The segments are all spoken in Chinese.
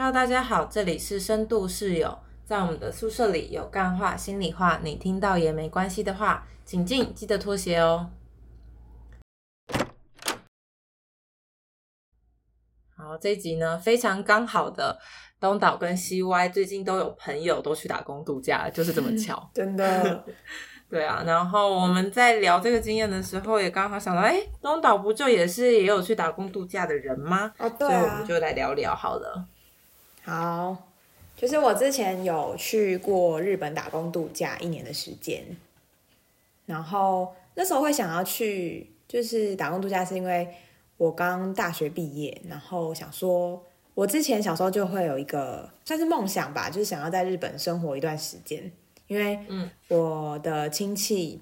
Hello，大家好，这里是深度室友，在我们的宿舍里有干话、心里话，你听到也没关系的话，请进，记得脱鞋哦。好，这一集呢非常刚好的，东岛跟西歪最近都有朋友都去打工度假，就是这么 巧。真的，对啊，然后我们在聊这个经验的时候，也刚好想到，哎，东岛不就也是也有去打工度假的人吗？哦，对所以我们啊，就来聊聊好了。好，就是我之前有去过日本打工度假一年的时间，然后那时候会想要去，就是打工度假，是因为我刚大学毕业，然后想说，我之前小时候就会有一个算是梦想吧，就是想要在日本生活一段时间，因为嗯我的亲戚。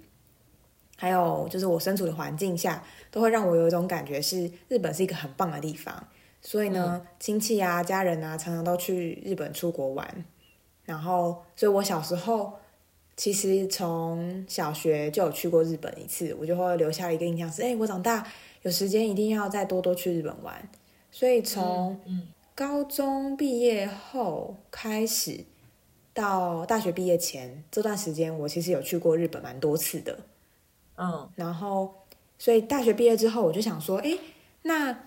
还有就是我身处的环境下，都会让我有一种感觉是日本是一个很棒的地方，所以呢，亲戚啊、家人啊，常常都去日本出国玩。然后，所以我小时候其实从小学就有去过日本一次，我就会留下一个印象是：哎、我长大有时间一定要再多多去日本玩。所以从嗯高中毕业后开始到大学毕业前这段时间，我其实有去过日本蛮多次的。嗯然后，所以大学毕业之后，我就想说，诶，那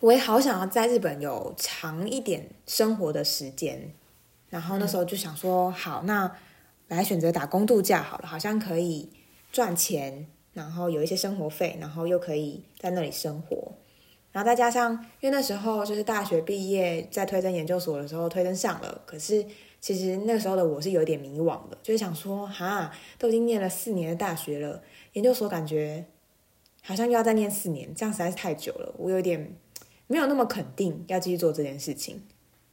我也好想要在日本有长一点生活的时间。然后那时候就想说，好，那来选择打工度假好了，好像可以赚钱，然后有一些生活费，然后又可以在那里生活。然后再加上，因为那时候就是大学毕业，在推甄研究所的时候推甄上了，可是其实那时候的我是有点迷惘的，就是想说，哈，都已经念了四年的大学了，研究所感觉好像又要再念四年，这样实在是太久了，我有点没有那么肯定要继续做这件事情，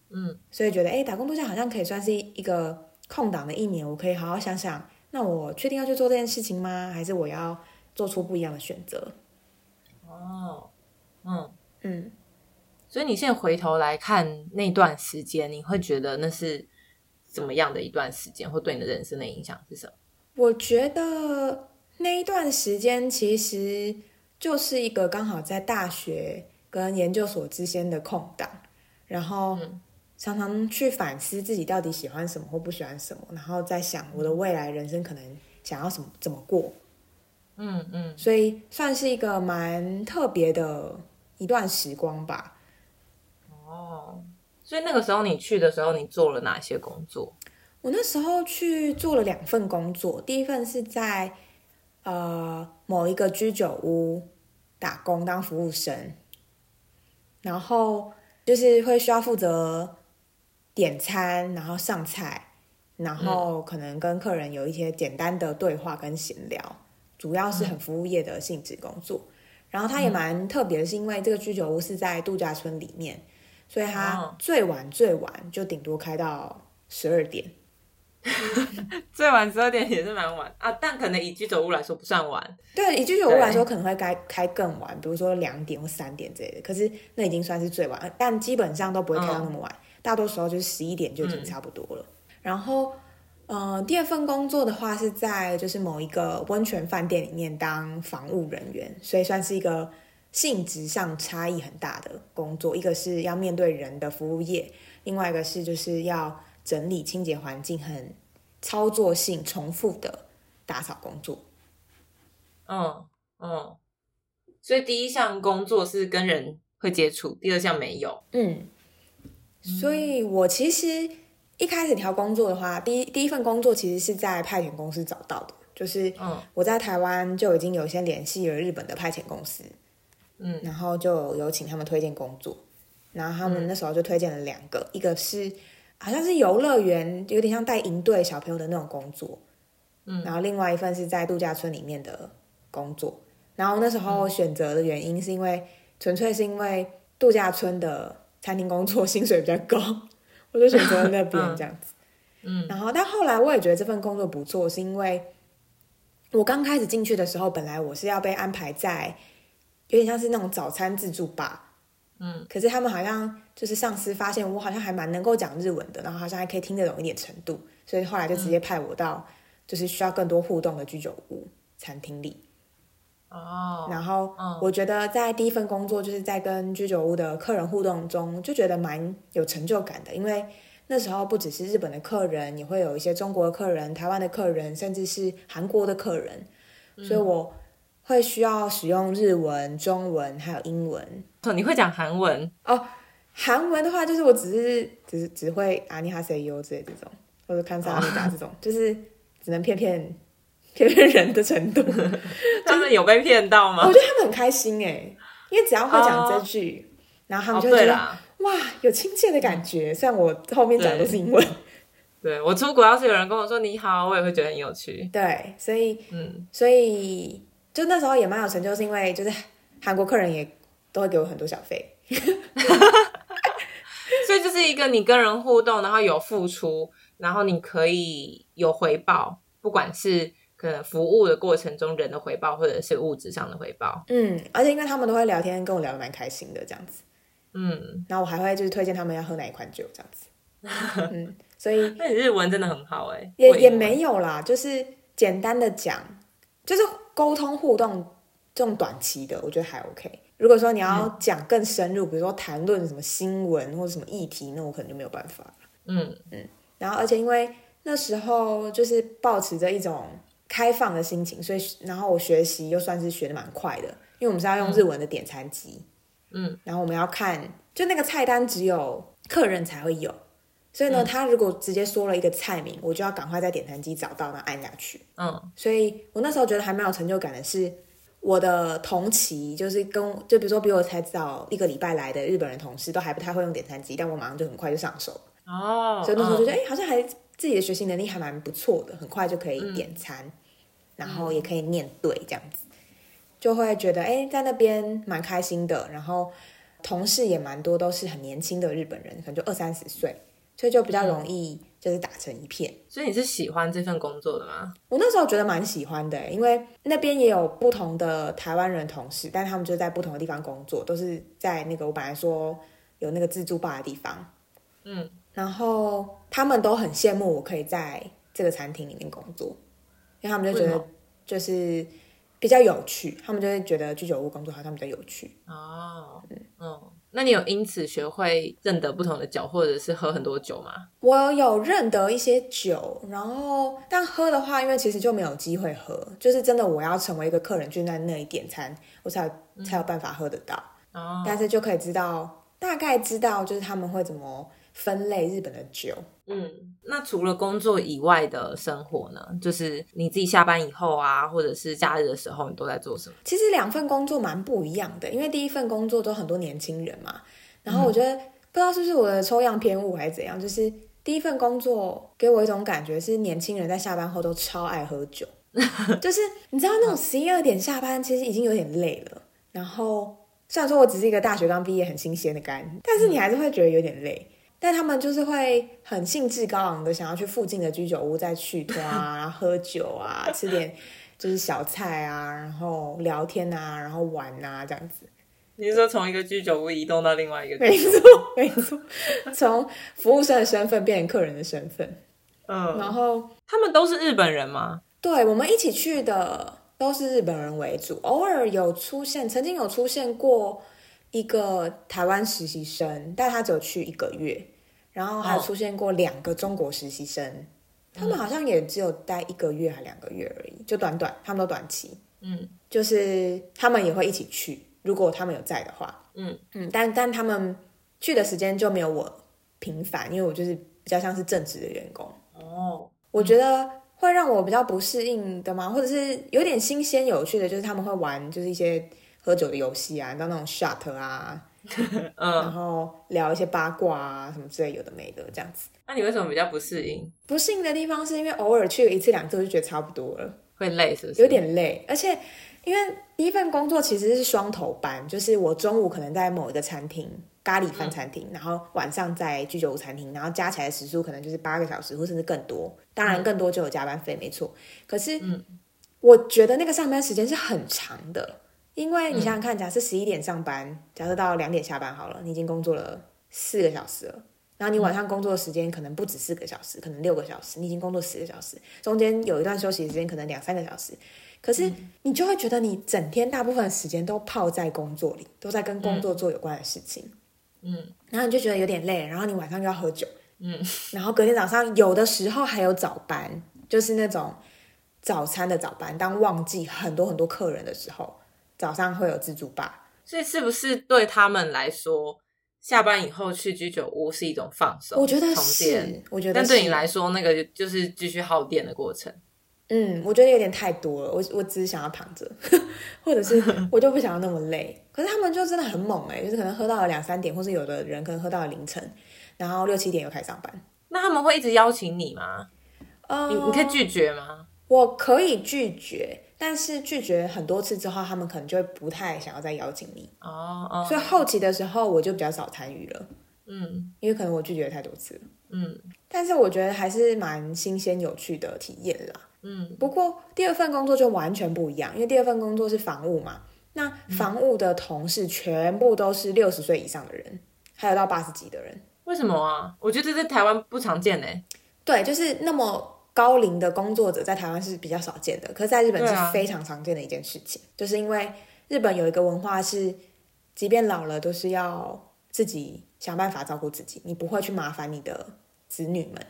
嗯所以觉得哎，打工度假好像可以算是一个空档的一年，我可以好好想想，那我确定要去做这件事情吗？还是我要做出不一样的选择？哦嗯，嗯，所以你现在回头来看那段时间，你会觉得那是怎么样的一段时间，或对你的人生的影响是什么？我觉得那一段时间其实就是一个刚好在大学跟研究所之间的空档，然后嗯常常去反思自己到底喜欢什么或不喜欢什么，然后在想我的未来人生可能想要什么怎么过，嗯嗯所以算是一个蛮特别的一段时光吧。哦，所以那个时候你去的时候，你做了哪些工作？我那时候去做了两份工作，第一份是在呃某一个居酒屋打工当服务生，然后就是会需要负责点餐，然后上菜，然后可能跟客人有一些简单的对话跟闲聊，主要是很服务业的性质工作。然后它也蛮特别的，是因为这个居酒屋是在度假村里面，所以它哦最晚最晚就顶多开到十二点。最晚十二点也是蛮晚啊，但可能以居酒屋来说不算晚。对，以居酒屋来说，可能会开开更晚，比如说两点或三点之类的。可是那已经算是最晚，但基本上都不会开到那么晚，大多时候就是十一点就已经差不多了。然后，呃，第二份工作的话是在就是某一个温泉饭店里面当防务人员，所以算是一个性质上差异很大的工作。一个是要面对人的服务业，另外一个是就是要整理清洁环境，很操作性重复的打扫工作。嗯嗯，所以第一项工作是跟人会接触，第二项没有。嗯，所以我其实一开始调工作的话，第一第一份工作其实是在派遣公司找到的，就是嗯。我在台湾就已经有先联系了日本的派遣公司，嗯。然后就有请他们推荐工作，然后他们那时候就推荐了两个，一个是好像是游乐园，有点像带营队小朋友的那种工作，嗯。然后另外一份是在度假村里面的工作，然后那时候选择的原因是因为纯粹是因为度假村的餐厅工作薪水比较高，我就选择了那边这样子。嗯。然后，但后来我也觉得这份工作不错，是因为我刚开始进去的时候，本来我是要被安排在有点像是那种早餐自助吧，嗯，可是他们好像就是上司发现我好像还蛮能够讲日文的，然后好像还可以听得懂一点程度，所以后来就直接派我到就是需要更多互动的居酒屋餐厅里。哦，然后嗯我觉得在第一份工作就是在跟居酒屋的客人互动中，就觉得蛮有成就感的，因为那时候不只是日本的客人，也会有一些中国的客人、台湾的客人，甚至是韩国的客人，所以我会需要使用日文、中文还有英文。哦你会讲韩文？哦，韩文的话，就是我只是只是只会阿尼哈塞优之类这种，或者看萨阿米达这种，就是只能骗骗骗骗人的程度。他们有被骗到吗我？觉得他们很开心哎，因为只要会讲这句，然后他哦，们就会觉得、哇，有亲切的感觉。虽然我后面讲的都是英文，对我出国要是有人跟我说你好，我也会觉得很有趣。对，所以嗯，所以就那时候也蛮有成就，是因为就是韩国客人也都会给我很多小费。所以就是一个你跟人互动，然后有付出，然后你可以有回报，不管是可能服务的过程中人的回报，或者是物质上的回报。嗯，而且因为他们都会聊天，跟我聊的蛮开心的这样子。嗯，然后我还会就是推荐他们要喝哪一款酒这样子。嗯，所以那你日文真的很好哎、也也没有啦，就是简单的讲，就是沟通互动这种短期的，我觉得还 OK。如果说你要讲更深入，比如说谈论什么新闻或者什么议题，那我可能就没有办法。嗯。然后而且因为那时候就是保持着一种开放的心情，所以然后我学习又算是学的蛮快的，因为我们是要用日文的点餐机，嗯，然后我们要看就那个菜单只有客人才会有，所以呢，他如果直接说了一个菜名，我就要赶快在点餐机找到，然后按下去。嗯所以我那时候觉得还蛮有成就感的是，我的同期就是跟就比如说比我才早一个礼拜来的日本人同事，都还不太会用点餐机，但我马上就很快就上手。哦，所以那时候觉得，嗯哎、好像还自己的学习能力还蛮不错的，很快就可以点餐，然后也可以念对这样子，就会觉得，哎、在那边蛮开心的。然后同事也蛮多，都是很年轻的日本人，可能就二三十岁，所以就比较容易就是打成一片。所以你是喜欢这份工作的吗？我那时候觉得蛮喜欢的，因为那边也有不同的台湾人同事，但他们就在不同的地方工作，都是在那个我本来说有那个自助吧的地方，嗯，然后他们都很羡慕我可以在这个餐厅里面工作，因为他们就觉得就是比较有趣，他们就会觉得居酒屋工作好像比较有趣。哦，嗯，那你有因此学会认得不同的酒，或者是喝很多酒吗？我有认得一些酒，然后但喝的话，因为其实就没有机会喝，就是真的我要成为一个客人，就在那里点餐，我才才有办法喝得到。哦，但是就可以知道，大概知道就是他们会怎么分类日本的酒。嗯，那除了工作以外的生活呢？就是你自己下班以后啊，或者是假日的时候，你都在做什么？其实两份工作蛮不一样的，因为第一份工作都很多年轻人嘛，然后我觉得、不知道是不是我的抽样偏误还是怎样，就是第一份工作给我一种感觉是年轻人在下班后都超爱喝酒，就是你知道那种十一二点下班，其实已经有点累了，然后虽然说我只是一个大学刚毕业很新鲜的肝，但是你还是会觉得有点累。但他们就是会很兴致高昂的想要去附近的居酒屋再去拖啊、喝酒啊、吃点就是小菜啊，然后聊天啊，然后玩啊这样子。你是说从一个居酒屋移动到另外一个？没错，没错，从服务生的身份变成客人的身份。嗯，然后，他们都是日本人吗？对我们一起去的都是日本人为主，偶尔有出现，曾经有出现过一个台湾实习生，但他只有去一个月，然后还哦出现过两个中国实习生，他们好像也只有待一个月还两个月而已，就短短，他们都短期，嗯就是他们也会一起去，如果他们有在的话，嗯嗯，但但他们去的时间就没有我频繁，因为我就是比较像是正职的员工。哦，我觉得会让我比较不适应的吗？或者是有点新鲜有趣的，就是他们会玩就是一些喝酒的游戏啊，你知道那种 shot 啊，然 嗯，后聊一些八卦啊什么之类有的没的这样子。那你为什么比较不适应？不适应的地方是因为偶尔去一次两次，我就觉得差不多了。会累是不是？有点累，而且因为第一份工作其实是双头班，就是我中午可能在某一个餐厅咖喱饭餐厅，然后晚上在居酒屋餐厅，然后加起来时数可能就是八个小时，或甚至更多。当然更多就有加班费，没错。可是，我觉得那个上班时间是很长的，因为你想想看，假设十一点上班，假设到两点下班好了，你已经工作了四个小时了。然后你晚上工作的时间可能不止四个小时，可能六个小时，你已经工作十个小时，中间有一段休息时间可能两三个小时，可是你就会觉得你整天大部分时间都泡在工作里，都在跟工作做有关的事情，嗯。然后你就觉得有点累，然后你晚上又要喝酒，嗯，然后隔天早上有的时候还有早班，就是那种早餐的早班，当旺季很多很多客人的时候，早上会有自助吧。所以是不是对他们来说，下班以后去居酒屋是一种放松？我觉得是，我觉得但对你是来说，那个就是继续耗电的过程。嗯，我觉得有点太多了。我我只是想要躺着，或者是 我就不想要那么累。可是他们就真的很猛哎、就是可能喝到了两三点，或是有的人可能喝到了凌晨，然后六七点又开始上班。那他们会一直邀请你吗？呃，你你可以拒绝吗？我可以拒绝，但是拒绝很多次之后，他们可能就会不太想要再邀请你。哦哦，所以后期的时候，我就比较少参与了，嗯因为可能我拒绝太多次了。嗯但是我觉得还是蛮新鲜有趣的体验啦。嗯不过第二份工作就完全不一样，因为第二份工作是房务嘛，那房务的同事全部都是六十岁以上的人，还有到八十几的人。为什么啊？我觉得在台湾不常见呢。对，就是那么高龄的工作者在台湾是比较少见的，可是在日本是非常常见的一件事情，就是因为日本有一个文化是，即便老了都是要自己想办法照顾自己，你不会去麻烦你的子女们，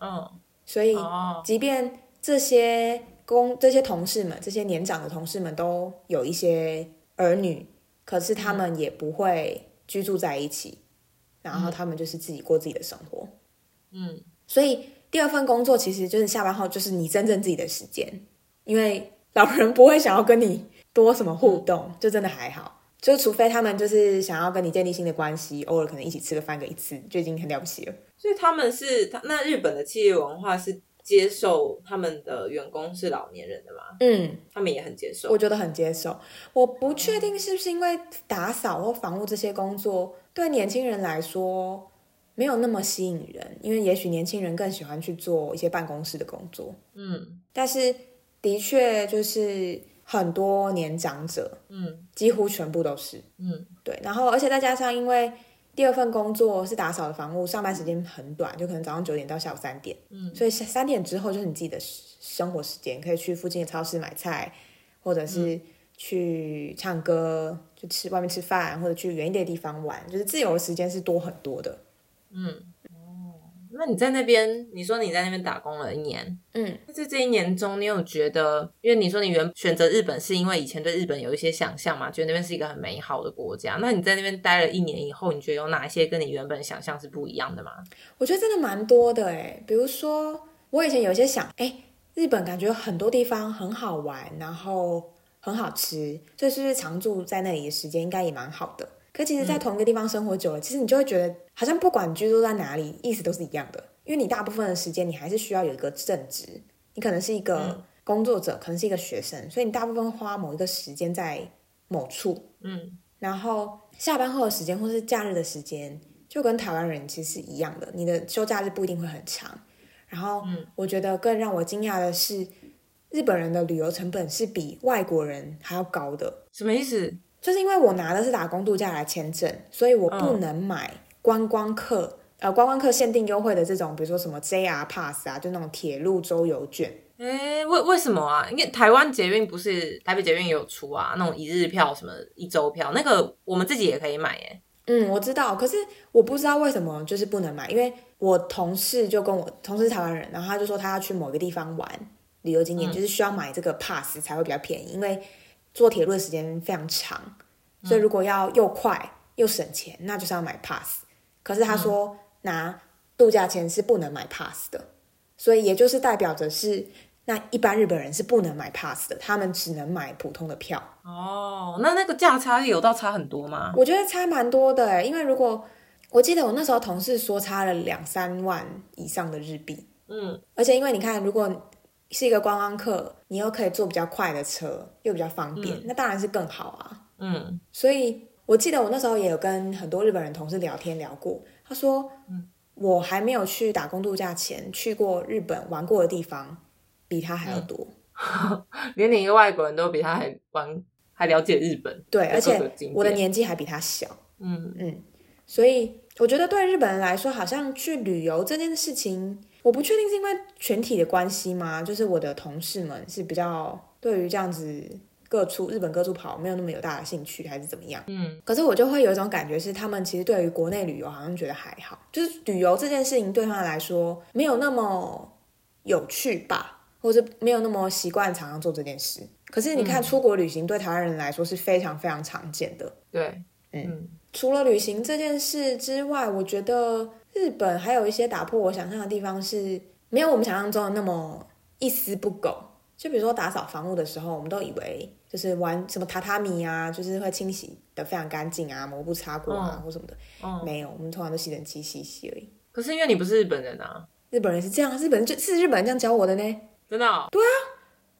嗯。所以哦。即便这些工这些同事们，这些年长的同事们都有一些儿女，可是他们也不会居住在一起，然后他们就是自己过自己的生活。嗯。所以第二份工作其实就是下班后就是你真正自己的时间，因为老人不会想要跟你多什么互动，就真的还好。就除非他们就是想要跟你建立新的关系，偶尔可能一起吃个饭个一次，就已经很了不起了。所以他们是他那日本的企业文化是接受他们的员工是老年人的吗？嗯，他们也很接受我。觉得很接受。我不确定是不是因为打扫或房屋这些工作对年轻人来说没有那么吸引人，因为也许年轻人更喜欢去做一些办公室的工作。嗯但是的确就是很多年长者，嗯几乎全部都是嗯对。然后而且再加上因为第二份工作是打扫的房屋，上班时间很短，就可能早上九点到下午三点，嗯所以三点之后就是你自己的生活时间，可以去附近的超市买菜，或者是去唱歌，就吃外面吃饭，或者去远一点的地方玩，就是自由的时间是多很多的。嗯哦，那你在那边，你说你在那边打工了一年，嗯，那在这一年中，你有觉得，因为你说你原选择日本是因为以前对日本有一些想象嘛，觉得那边是一个很美好的国家。那你在那边待了一年以后，你觉得有哪一些跟你原本想象是不一样的吗？我觉得真的蛮多的诶，比如说我以前有一些想，哎，日本感觉很多地方很好玩，然后很好吃，所以是不是常住在那里的时间应该也蛮好的？可其实，在同一个地方生活久了，其实你就会觉得，好像不管你居住在哪里，意思都是一样的。因为你大部分的时间，你还是需要有一个正职，你可能是一个工作者，可能是一个学生，所以你大部分花某一个时间在某处，嗯然后下班后的时间或是假日的时间，就跟台湾人其实是一样的，你的休假日不一定会很长。然后，我觉得更让我惊讶的是，日本人的旅游成本是比外国人还要高的。什么意思？就是因为我拿的是打工度假来签证，所以我不能买观光客、呃观光客限定优惠的这种，比如说什么 JR Pass 啊，就那种铁路周游券。哎，为为什么啊？因为台湾捷运不是台北捷运也有出啊，那种一日票、什么一周票，那个我们自己也可以买耶。嗯，我知道，可是我不知道为什么就是不能买，因为我同事就跟我同事是台湾人，然后他就说他要去某个地方玩旅游景点，就是需要买这个 pass 才会比较便宜，因为坐铁路的时间非常长，所以如果要又快又省钱，那就是要买 pass。可是他说拿度假签是不能买 pass 的，所以也就是代表着是那一般日本人是不能买 pass 的，他们只能买普通的票。哦，那那个价差有到差很多吗？我觉得差蛮多的欸，因为如果我记得我那时候同事说差了两三万以上的日币，嗯而且因为你看，如果是一个观光客，你又可以坐比较快的车，又比较方便，那当然是更好啊。嗯所以我记得我那时候也有跟很多日本人同事聊天聊过，他说，我还没有去打工度假前去过日本玩过的地方，比他还要多。连你一个外国人都比他还玩还了解日本，对，而且我的年纪还比他小。嗯嗯，所以我觉得对日本人来说，好像去旅游这件事情，我不确定是因为全体的关系吗？就是我的同事们是比较对于这样子各处日本各处跑没有那么有大的兴趣，还是怎么样？嗯，可是我就会有一种感觉，是他们其实对于国内旅游好像觉得还好，就是旅游这件事情对他们来说没有那么有趣吧，或者没有那么习惯常常做这件事。可是你看，出国旅行对台湾人来说是非常非常常见的。对，嗯，除了旅行这件事之外，我觉得日本还有一些打破我想象的地方是没有我们想象中的那么一丝不苟。就比如说打扫房屋的时候，我们都以为就是玩什么榻榻米啊，就是会清洗的非常干净啊，抹布擦过啊、或什么的。嗯没有，我们通常都吸尘器洗洗而已。可是因为你不是日本人啊，日本人是这样，日本人就是日本人这样教我的呢。真的哦。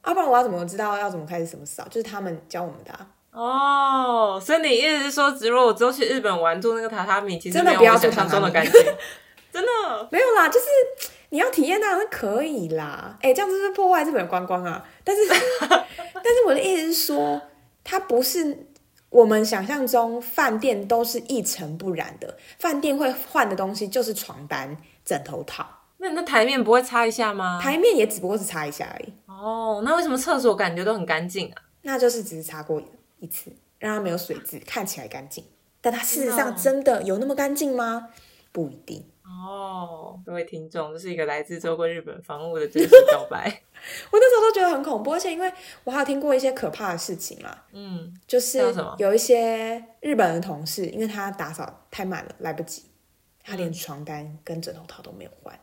要、不然我要怎么知道要怎么开始怎么扫？就是他们教我们的、啊。哦，所以你意思是说，如果我之后去日本玩住那个榻榻米，其实真的没有想象中的榻榻米干净，真的。没有啦，就是你要体验当然是可以啦。哎、这样子是破坏日本观光啊？但是，但是我的意思是说，它不是我们想象中饭店都是一尘不染的。饭店会换的东西就是床单、枕头套，那你那台面不会擦一下吗？台面也只不过是擦一下而已，哦，那为什么厕所感觉都很干净啊？那就是只是擦过一次，让它没有水渍，看起来干净。但它事实上真的有那么干净吗？不一定。哦，各位听众，这是一个来自周过日本房屋的真实告白。我那时候都觉得很恐怖，而且因为我还有听过一些可怕的事情啦，嗯，就是有一些日本的同事，因为他打扫太慢了，来不及，他连床单跟枕头套都没有换，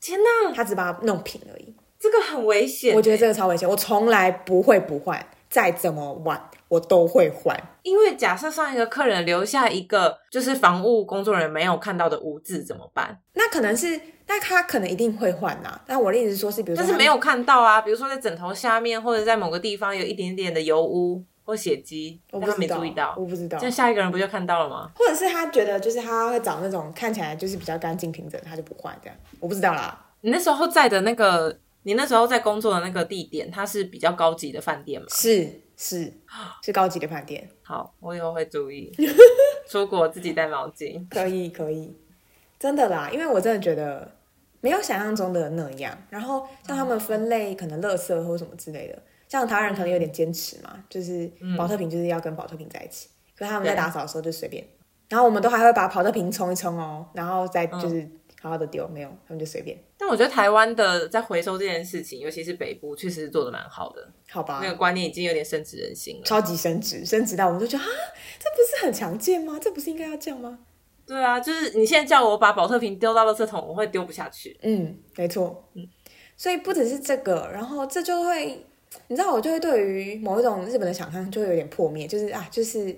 天哪，他只把它弄平而已。这个很危险。我觉得这个超危险，我从来不会不换，再怎么晚我都会换。因为假设上一个客人留下一个就是房务工作人员没有看到的污渍怎么办？那可能是，那他可能一定会换呐。但我的意思是说，是比如但是没有看到啊，比如说在枕头下面或者在某个地方有一点点的油污或血迹，但他没我不知道注意到，我不知道这。下一个人不就看到了吗？或者是他觉得就是他会找那种看起来就是比较干净平整，他就不换这样，我不知道啦。你那时候在的那个，你那时候在工作的那个地点，它是比较高级的饭店吗？是是是。高级的饭店，好，我以后会注意，出国自己带毛巾。可以可以，真的啦，因为我真的觉得没有想象中的那样。然后像他们分类可能垃圾或什么之类的，像台湾人可能有点坚持嘛，就是保特瓶就是要跟保特瓶在一起，可是他们在打扫的时候就随便。然后我们都还会把保特瓶冲一冲哦，然后再就是好好的丢，没有他们就随便，但我觉得台湾的在回收这件事情，尤其是北部，确实是做的蛮好的。好吧那？个观念已经有点深植人心了。超级升值，升值到我们就觉得啊，这不是很常见吗？这不是应该要这样吗？对啊，就是你现在叫我把保特瓶丢到垃圾桶，我会丢不下去。嗯，没错。嗯，所以不只是这个，然后这就会，你知道，我就会对于某一种日本的想象就会有点破灭，就是啊，就是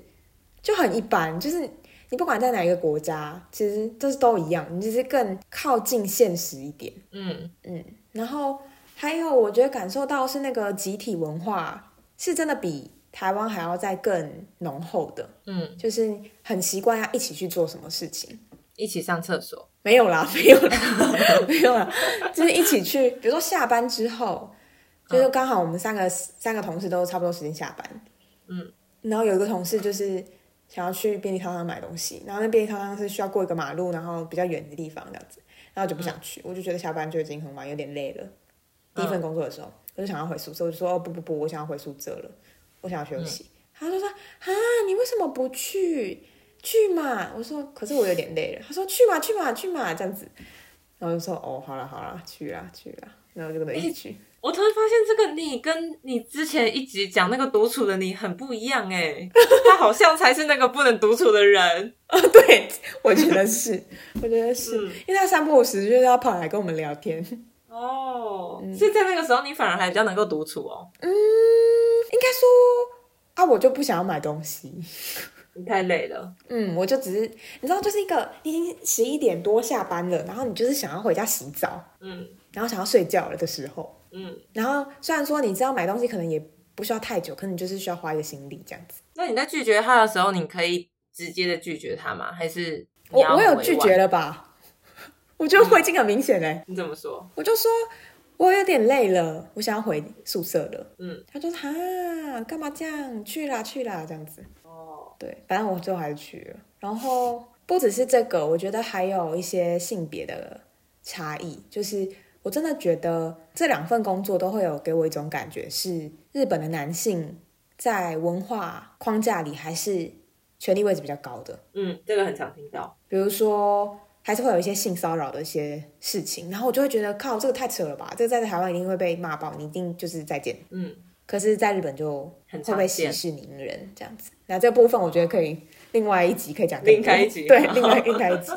就很一般，就是你不管在哪一个国家，其实都是都一样，你只是更靠近现实一点。嗯，嗯，然后还有我觉得感受到是那个集体文化是真的比台湾还要再更浓厚的。嗯，就是很习惯要一起去做什么事情。一起上厕所。没有啦，没有啦，没有啦，就是一起去，比如说下班之后，就是刚好我们三个、三个同事都差不多时间下班，嗯，然后有一个同事就是想要去便利超商买东西，然后那便利超商是需要过一个马路，然后比较远的地方这样子，然后就不想去，我就觉得下班就已经很晚，有点累了。第一份工作的时候，我就想要回宿舍，我就说哦不不不，我想要回宿舍了，我想要休息。他就说啊，你为什么不去？去嘛！我说可是我有点累了。他说去嘛去嘛去嘛这样子，然后就说哦好了好了去啦去啦，然后就跟他一起去。我突然发现这个你跟你之前一集讲那个独处的你很不一样哎，他好像才是那个不能独处的人。啊，对，我觉得是，我觉得是，嗯因为他三不五时就是要跑来跟我们聊天。哦，所以在那个时候你反而还比较能够独处哦。嗯，应该说啊，我就不想要买东西。你太累了。嗯，我就只是你知道，就是一个已经十一点多下班了，然后你就是想要回家洗澡，嗯然后想要睡觉了的时候，嗯，然后虽然说你知道买东西可能也不需要太久，可能你就是需要花一个心力这样子。那你在拒绝他的时候，你可以直接的拒绝他吗？还是我我有拒绝了吧？我觉得我已经很明显嘞，你怎么说？我就说我有点累了，我想要回宿舍了。嗯，他就说哈，干嘛这样？去啦去啦，这样子。哦，对，反正我最后还是去了。然后不只是这个，我觉得还有一些性别的差异，就是我真的觉得这两份工作都会有给我一种感觉，是日本的男性在文化框架里还是权力位置比较高的。嗯，这个很常听到。比如说，还是会有一些性骚扰的一些事情，然后我就会觉得，靠，这个太扯了吧！这个在台湾一定会被骂爆，你一定就是再见。嗯，可是，在日本就很会被息事宁人这样子。那这部分我觉得可以另外一集可以讲另开一集对，另外另开一集。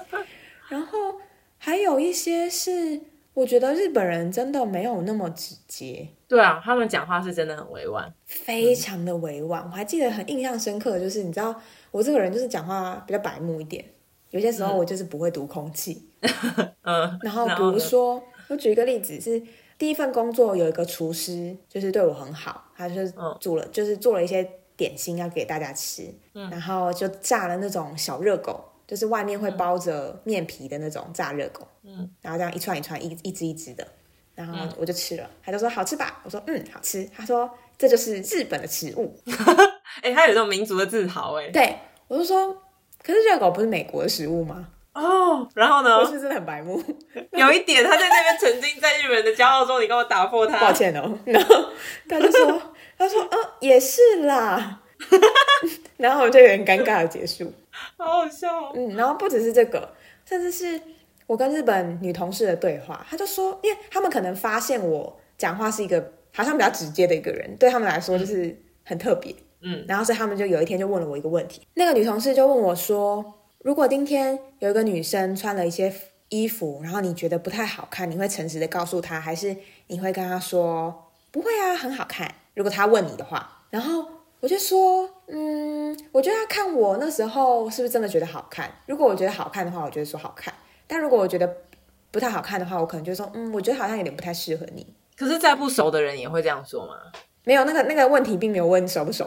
然后还有一些是，我觉得日本人真的没有那么直接，对啊，他们讲话是真的很委婉。非常的委婉。我还记得很印象深刻的就是，你知道我这个人就是讲话比较白目一点，有些时候我就是不会读空气。嗯，然后比如说，我举一个例子是。第一份工作有一个厨师，就是对我很好，他就是嗯煮了，就是做了一些点心要给大家吃，然后就炸了那种小热狗，就是外面会包着面皮的那种炸热狗，嗯，然后这样一串一串，一一只一只的，然后我就吃了，他就说好吃吧，我说嗯好吃，他说这就是日本的食物，哎、他有这种民族的自豪哎、对我就说，可是热狗不是美国的食物吗？哦，然后呢我？是真的很白目？有一点，他在那边曾经在日本的骄傲中，你跟我打破他。抱歉哦。然后他就说，他说，嗯，也是啦。然后我们就有点尴尬的结束。好好笑哦。嗯，然后不只是这个，甚至是我跟日本女同事的对话，她就说，因为他们可能发现我讲话是一个好像比较直接的一个人，对他们来说就是很特别。嗯，然后所以他们就有一天就问了我一个问题，那个女同事就问我说，如果今天有一个女生穿了一些衣服，然后你觉得不太好看，你会诚实的告诉她，还是你会跟她说不会啊，很好看？如果她问你的话，然后我就说，嗯，我觉得要看我那时候是不是真的觉得好看。如果我觉得好看的话，我就会说好看；但如果我觉得不太好看的话，我可能就说，嗯，我觉得好像有点不太适合你。可是，再不熟的人也会这样说吗？没有那个那个问题，并没有问熟不熟，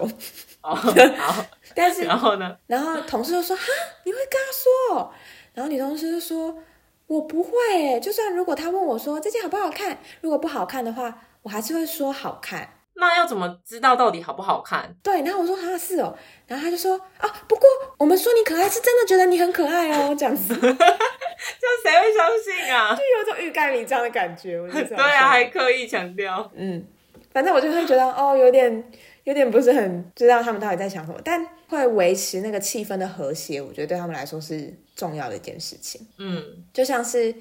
哦，好，但是然后呢？然后同事就说：“哈，你会跟他说哦？”然后女同事就说：“我不会诶，就算如果他问我说这件好不好看，如果不好看的话，我还是会说好看。那要怎么知道到底好不好看？对，然后我说啊是哦，然后他就说啊，不过我们说你可爱是真的觉得你很可爱哦，这样子就 这谁会相信啊？就有一种欲盖弥彰的感觉。我觉得 对啊，还刻意强调。嗯，反正我就会觉得哦，有点有点不是很知道他们到底在想什么，但会维持那个气氛的和谐，我觉得对他们来说是重要的一件事情。嗯就像是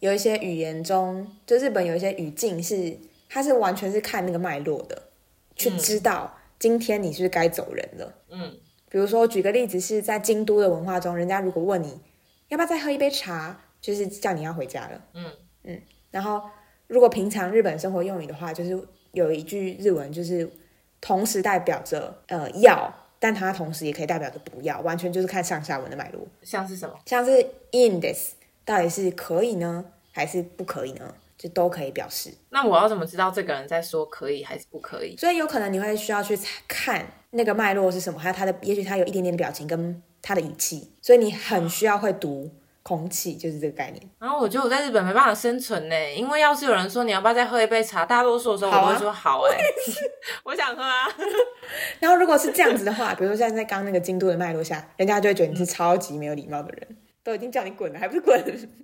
有一些语言中，就日本有一些语境是，它是完全是看那个脉络的，去知道今天你是不是该走人了。嗯比如说，举个例子，是在京都的文化中，人家如果问你要不要再喝一杯茶，就是叫你要回家了。嗯然后，如果平常日本生活用语的话，就是有一句日文，就是同时代表着呃要，但它同时也可以代表着不要，完全就是看上下文的脉络。像是什么？像是 in this 到底是可以呢，还是不可以呢？就都可以表示。那我要怎么知道这个人在说可以还是不可以？所以有可能你会需要去看那个脉络是什么，还有他的，也许他有一点点的表情跟他的语气，所以你很需要会读空气，就是这个概念。然后我觉得我在日本没办法生存呢，因为要是有人说你要不要再喝一杯茶，大多数的时候我会说好哎、我想喝啊。然后如果是这样子的话，比如说像在刚刚那个京都的脉络下，人家就会觉得你是超级没有礼貌的人，都已经叫你滚了，还不是滚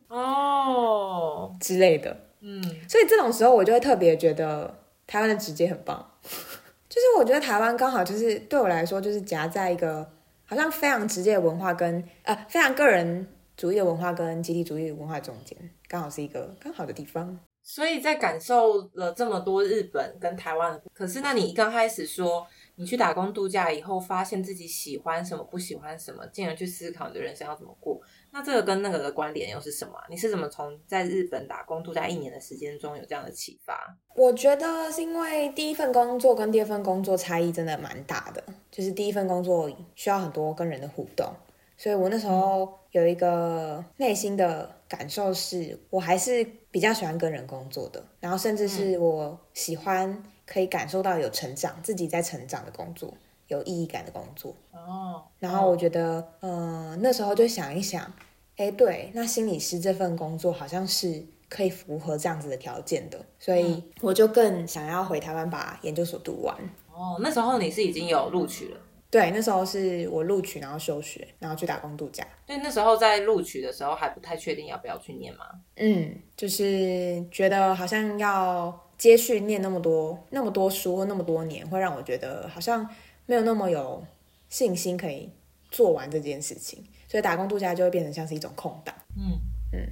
哦，之类的。嗯，所以这种时候，我就会特别觉得台湾的直接很棒。就是我觉得台湾刚好就是对我来说，就是夹在一个好像非常直接的文化跟呃非常个人主义的文化跟集体主义的文化中间，刚好是一个刚好的地方。所以在感受了这么多日本跟台湾的，可是那你刚开始说你去打工度假以后，发现自己喜欢什么不喜欢什么，进而去思考你的人生要怎么过，那这个跟那个的关联又是什么啊、你是怎么从在日本打工度假一年的时间中有这样的启发？我觉得是因为第一份工作跟第二份工作差异真的蛮大的，就是第一份工作需要很多跟人的互动，所以我那时候有一个内心的感受是，我还是比较喜欢跟人工作的，然后甚至是我喜欢可以感受到有成长，自己在成长的工作，有意义感的工作。哦，然后我觉得，呃，那时候就想一想，哎，对，那心理师这份工作好像是可以符合这样子的条件的，所以我就更想要回台湾把研究所读完。哦，那时候你是已经有录取了，对，那时候是我录取，然后休学，然后去打工度假。对，那时候在录取的时候还不太确定要不要去念嘛。嗯，就是觉得好像要接续念那么多那么多书那么多年，会让我觉得好像没有那么有信心可以做完这件事情，所以打工度假就会变成像是一种空档。嗯嗯，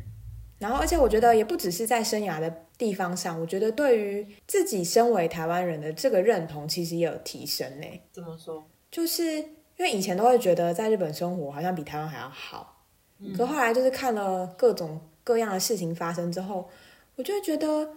然后而且我觉得也不只是在生涯的地方上，我觉得对于自己身为台湾人的这个认同，其实也有提升呢。怎么说？就是因为以前都会觉得在日本生活好像比台湾还要好，可后来就是看了各种各样的事情发生之后，我就会觉得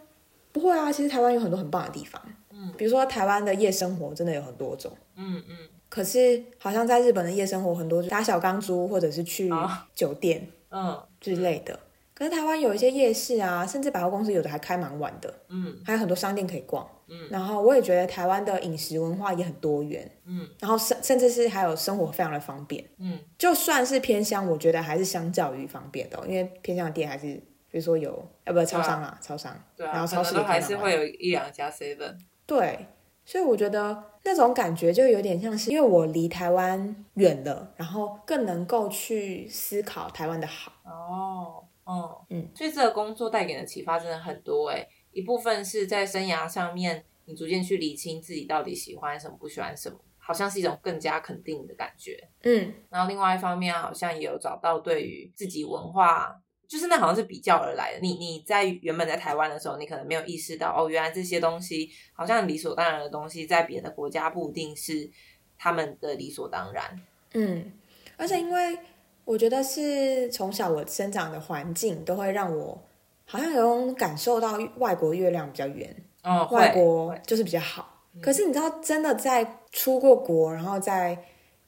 不会啊，其实台湾有很多很棒的地方，嗯，比如说台湾的夜生活真的有很多种，嗯嗯可是好像在日本的夜生活很多，就打小钢珠或者是去啊酒店嗯。之类的。可是台湾有一些夜市啊，甚至百货公司有的还开蛮晚的，嗯。还有很多商店可以逛。嗯。然后我也觉得台湾的饮食文化也很多元，嗯。然后甚甚至是还有生活非常的方便。嗯。就算是偏乡，我觉得还是相较于方便的哦、因为偏乡的店还是，比如说有呃不超商啊，超商，对啊，然后超市还是会有一两家 seven。对，所以我觉得那种感觉就有点像是，因为我离台湾远了，然后更能够去思考台湾的好。哦，嗯嗯，所以这个工作带给你的启发真的很多诶。一部分是在生涯上面，你逐渐去理清自己到底喜欢什么，不喜欢什么，好像是一种更加肯定的感觉。嗯然后另外一方面，好像也有找到对于自己文化，就是那好像是比较而来的。你你在原本在台湾的时候，你可能没有意识到，哦，原来这些东西好像理所当然的东西，在别的国家不一定是他们的理所当然。嗯，而且因为我觉得是从小我生长的环境都会让我好像有种感受到外国月亮比较圆，哦，外国就是比较好。可是你知道，真的在出过国，然后在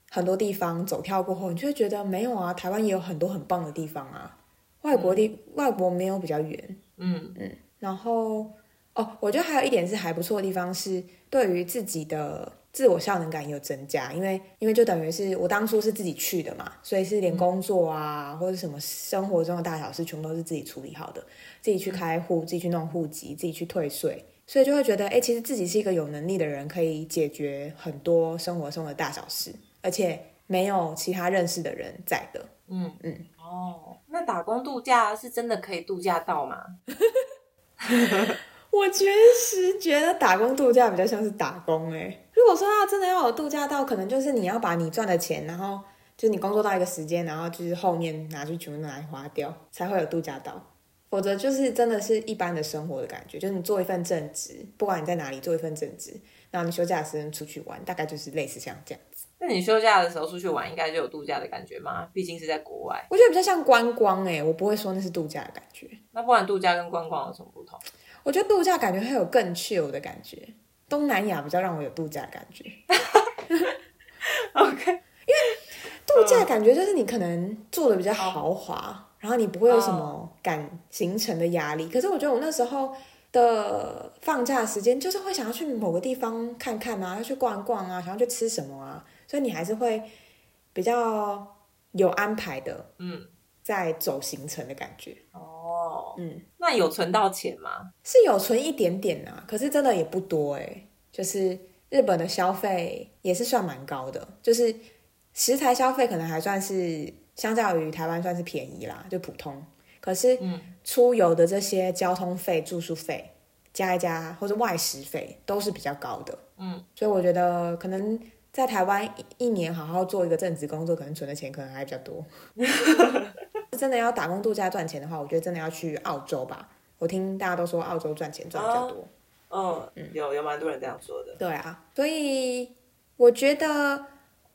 很多地方走跳过后，你就会觉得没有啊，台湾也有很多很棒的地方啊。外国地、外国没有比较远，嗯。嗯然后哦，我觉得还有一点是还不错的地方是，对于自己的自我效能感也有增加，因为因为就等于是我当初是自己去的嘛，所以是连工作啊、或者什么生活中的大小事，全部都是自己处理好的，自己去开户，自己去弄户籍，自己去退税，所以就会觉得，哎，其实自己是一个有能力的人，可以解决很多生活中的大小事，而且没有其他认识的人在的。嗯嗯，哦，那打工度假是真的可以度假到吗？我确实觉得打工度假比较像是打工哎、如果说要真的要有度假到，可能就是你要把你赚的钱，然后就是你工作到一个时间，然后就是后面拿去全部拿来花掉，才会有度假到。否则就是真的是一般的生活的感觉，就是你做一份正职，不管你在哪里做一份正职，然后你休假的时间出去玩，大概就是类似像这样子。那你休假的时候出去玩，应该就有度假的感觉吗？毕竟是在国外。我觉得比较像观光哎、我不会说那是度假的感觉。那不然度假跟观光有什么不同？我觉得度假感觉会有更 chill 的感觉，东南亚比较让我有度假的感觉。OK，因为度假感觉就是你可能住的比较豪华，然后你不会有什么赶行程的压力。可是我觉得我那时候的放假时间，就是会想要去某个地方看看啊，要去逛逛啊，想要去吃什么啊，所以你还是会比较有安排的嗯，在走行程的感觉。哦，嗯，那有存到钱吗？是有存一点点啊，可是真的也不多哎、就是日本的消费也是算蛮高的，就是食材消费可能还算是相较于台湾算是便宜啦，就普通。可是嗯出游的这些交通费、住宿费加一加，或者外食费都是比较高的。嗯，所以我觉得可能在台湾一一年好好做一个正职工作，可能存的钱可能还比较多。真的要打工度假赚钱的话，我觉得真的要去澳洲吧。我听大家都说澳洲赚钱赚比较多。嗯，有有蛮多人这样说的。对啊，所以我觉得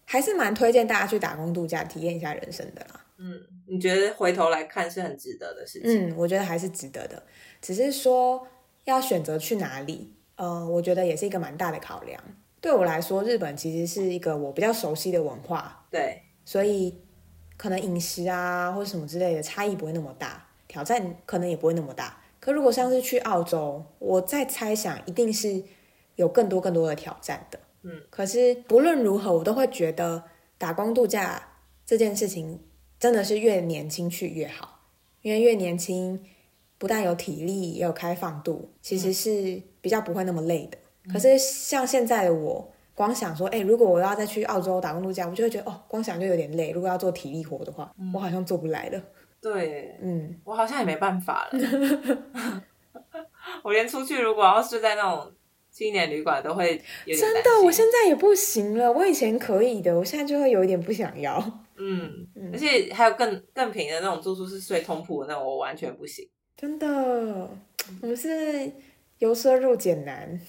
还是蛮推荐大家去打工度假，体验一下人生的啦。嗯，你觉得回头来看是很值得的事情？嗯，我觉得还是值得的，只是说要选择去哪里，呃，我觉得也是一个蛮大的考量。对我来说，日本其实是一个我比较熟悉的文化，对，所以可能饮食啊或者什么之类的差异不会那么大，挑战可能也不会那么大。可如果像是去澳洲，我在猜想一定是有更多更多的挑战的。嗯，可是不论如何，我都会觉得打工度假这件事情真的是越年轻去越好，因为越年轻不但有体力，也有开放度，其实是比较不会那么累的。可是像现在的我，光想说，哎、如果我要再去澳洲打工度假，我就会觉得哦，光想就有点累。如果要做体力活的话，我好像做不来了。对，嗯，我好像也没办法了。我连出去如果要睡在那种青年旅馆，都会真的我现在也不行了。我以前可以的，我现在就会有一点不想要。嗯，而且还有更更平的那种住宿是睡通铺的那种，我完全不行。真的，我们是由奢入俭难，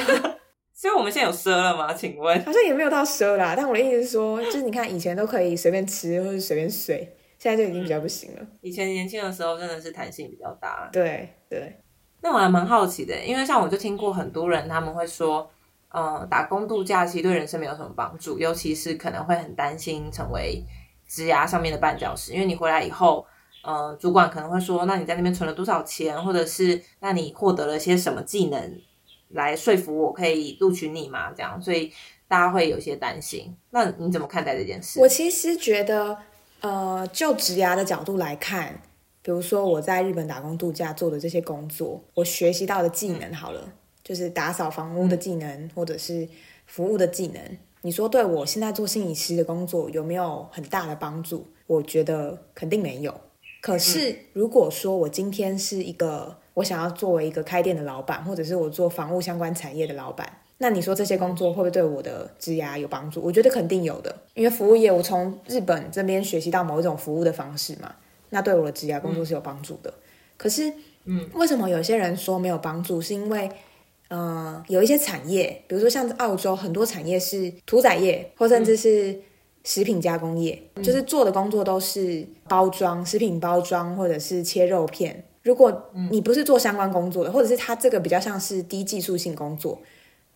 所以我们现在有奢了吗？请问？好像也没有到奢啦。但我的意思是说，就是你看以前都可以随便吃或者随便睡，现在就已经比较不行了。以前年轻的时候真的是弹性比较大。对对，那我还蛮好奇的，因为像我就听过很多人他们会说，呃，打工度假其实对人生没有什么帮助，尤其是可能会很担心成为职涯上面的绊脚石，因为你回来以后，呃，主管可能会说，那你在那边存了多少钱，或者是那你获得了些什么技能来说服我可以录取你嘛？这样，所以大家会有些担心。那你怎么看待这件事？我其实觉得，呃，就职涯的角度来看，比如说我在日本打工度假做的这些工作，我学习到的技能好了，就是打扫房屋的技能，或者是服务的技能。你说对我现在做心理师的工作有没有很大的帮助？我觉得肯定没有。可是如果说我今天是一个我想要作为一个开店的老板，或者是我做房屋相关产业的老板，那你说这些工作会不会对我的职涯有帮助？我觉得肯定有的，因为服务业我从日本这边学习到某一种服务的方式嘛，那对我的职涯工作是有帮助的。可是，嗯，为什么有些人说没有帮助？是因为，呃，有一些产业，比如说像澳洲很多产业是屠宰业，或甚至是食品加工业，就是做的工作都是包装、食品包装或者是切肉片。如果你不是做相关工作的，或者是他这个比较像是低技术性工作，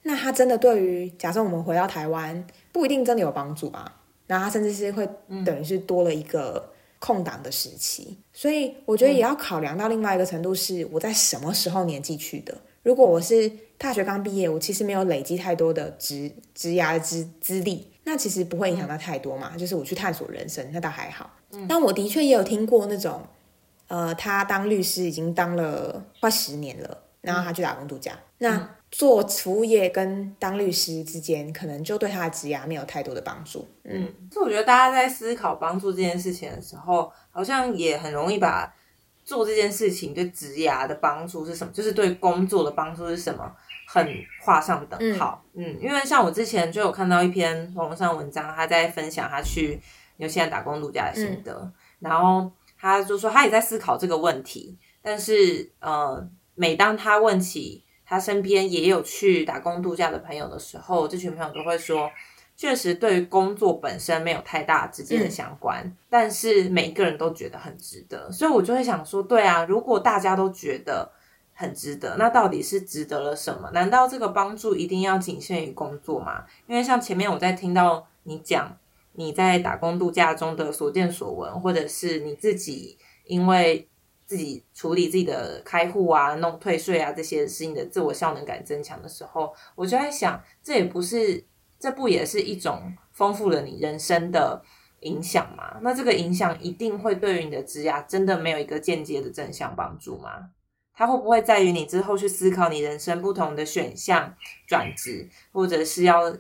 那他真的对于假设我们回到台湾，不一定真的有帮助啊。然后他甚至是会等于是多了一个空档的时期，所以我觉得也要考量到另外一个程度是我在什么时候年纪去的。如果我是大学刚毕业，我其实没有累积太多的职职涯的资资历，那其实不会影响到太多嘛。就是我去探索人生，那倒还好。但我的确也有听过那种，呃，他当律师已经当了快十年了，然后他去打工度假，那。做服务业跟当律师之间，可能就对他的职涯没有太多的帮助。嗯，所以我觉得大家在思考帮助这件事情的时候，好像也很容易把做这件事情对职涯的帮助是什么，就是对工作的帮助是什么，很画上等号。嗯因为像我之前就有看到一篇网络上文章，他在分享他去纽西兰打工度假的心得，然后他就说他也在思考这个问题，但是呃，每当他问起。他身边也有去打工度假的朋友的时候，这群朋友都会说，确实对于工作本身没有太大直接的相关，嗯、但是每一个人都觉得很值得，所以我就会想说，对啊，如果大家都觉得很值得，那到底是值得了什么？难道这个帮助一定要仅限于工作吗？因为像前面我在听到你讲你在打工度假中的所见所闻，或者是你自己因为。自己处理自己的开户啊、弄退税啊这些事情的自我效能感增强的时候，我就在想，这也不是，这不也是一种丰富了你人生的影响吗？那这个影响一定会对于你的职涯真的没有一个间接的正向帮助吗？它会不会在于你之后去思考你人生不同的选项、转职，或者是要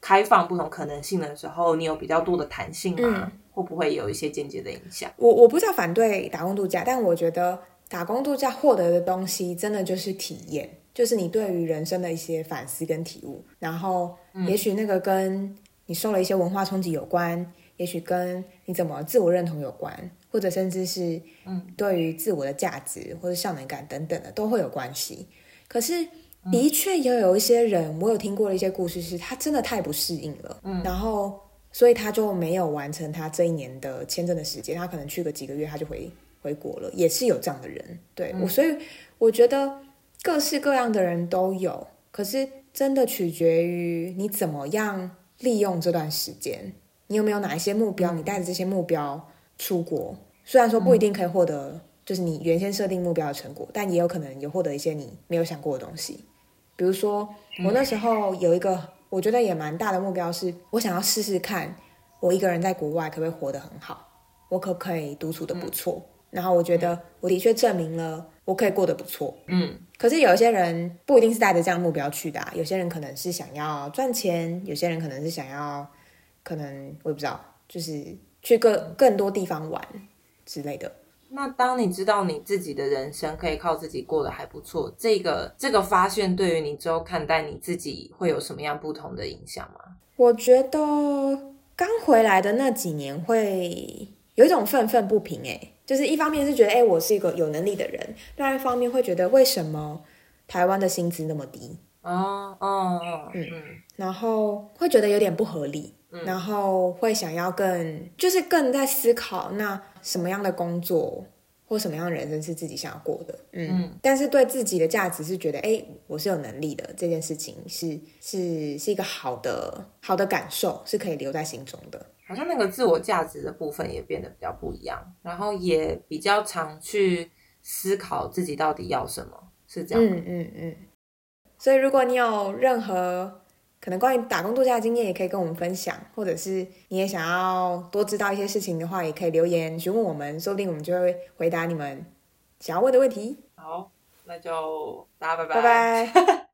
开放不同可能性的时候，你有比较多的弹性吗？嗯会不会有一些间接的影响？我我不知道反对打工度假，但我觉得打工度假获得的东西真的就是体验，就是你对于人生的一些反思跟体悟。然后，也许那个跟你受了一些文化冲击有关，也许跟你怎么自我认同有关，或者甚至是嗯对于自我的价值或者效能感等等的都会有关系。可是，的确也有一些人，我有听过的一些故事，是他真的太不适应了，嗯，然后。所以他就没有完成他这一年的签证的时间，他可能去个几个月他就回回国了，也是有这样的人。对、嗯我，所以我觉得各式各样的人都有，可是真的取决于你怎么样利用这段时间，你有没有哪一些目标，你带着这些目标出国，虽然说不一定可以获得就是你原先设定目标的成果，但也有可能有获得一些你没有想过的东西，比如说我那时候有一个。我觉得也蛮大的目标是，我想要试试看，我一个人在国外可不可以活得很好，我可不可以独处的不错。然后我觉得我的确证明了，我可以过得不错。嗯可是有一些人不一定是带着这样目标去的、啊，有些人可能是想要赚钱，有些人可能是想要，可能我也不知道，就是去更更多地方玩之类的。那当你知道你自己的人生可以靠自己过得还不错，这个这个发现对于你之后看待你自己会有什么样不同的影响吗？我觉得刚回来的那几年会有一种愤愤不平、欸，就是一方面是觉得，哎、我是一个有能力的人，另外一方面会觉得为什么台湾的薪资那么低，哦哦哦，嗯然后会觉得有点不合理，然后会想要更，就是更在思考，那什么样的工作或什么样的人生是自己想要过的，嗯，但是对自己的价值是觉得，哎，我是有能力的，这件事情是是是一个好的好的感受，是可以留在心中的。好像那个自我价值的部分也变得比较不一样，然后也比较常去思考自己到底要什么，是这样？嗯嗯嗯。所以如果你有任何可能关于打工度假的经验，也可以跟我们分享，或者是你也想要多知道一些事情的话，也可以留言询问我们，说不定我们就会回答你们想要问的问题。好，那就大家拜拜拜。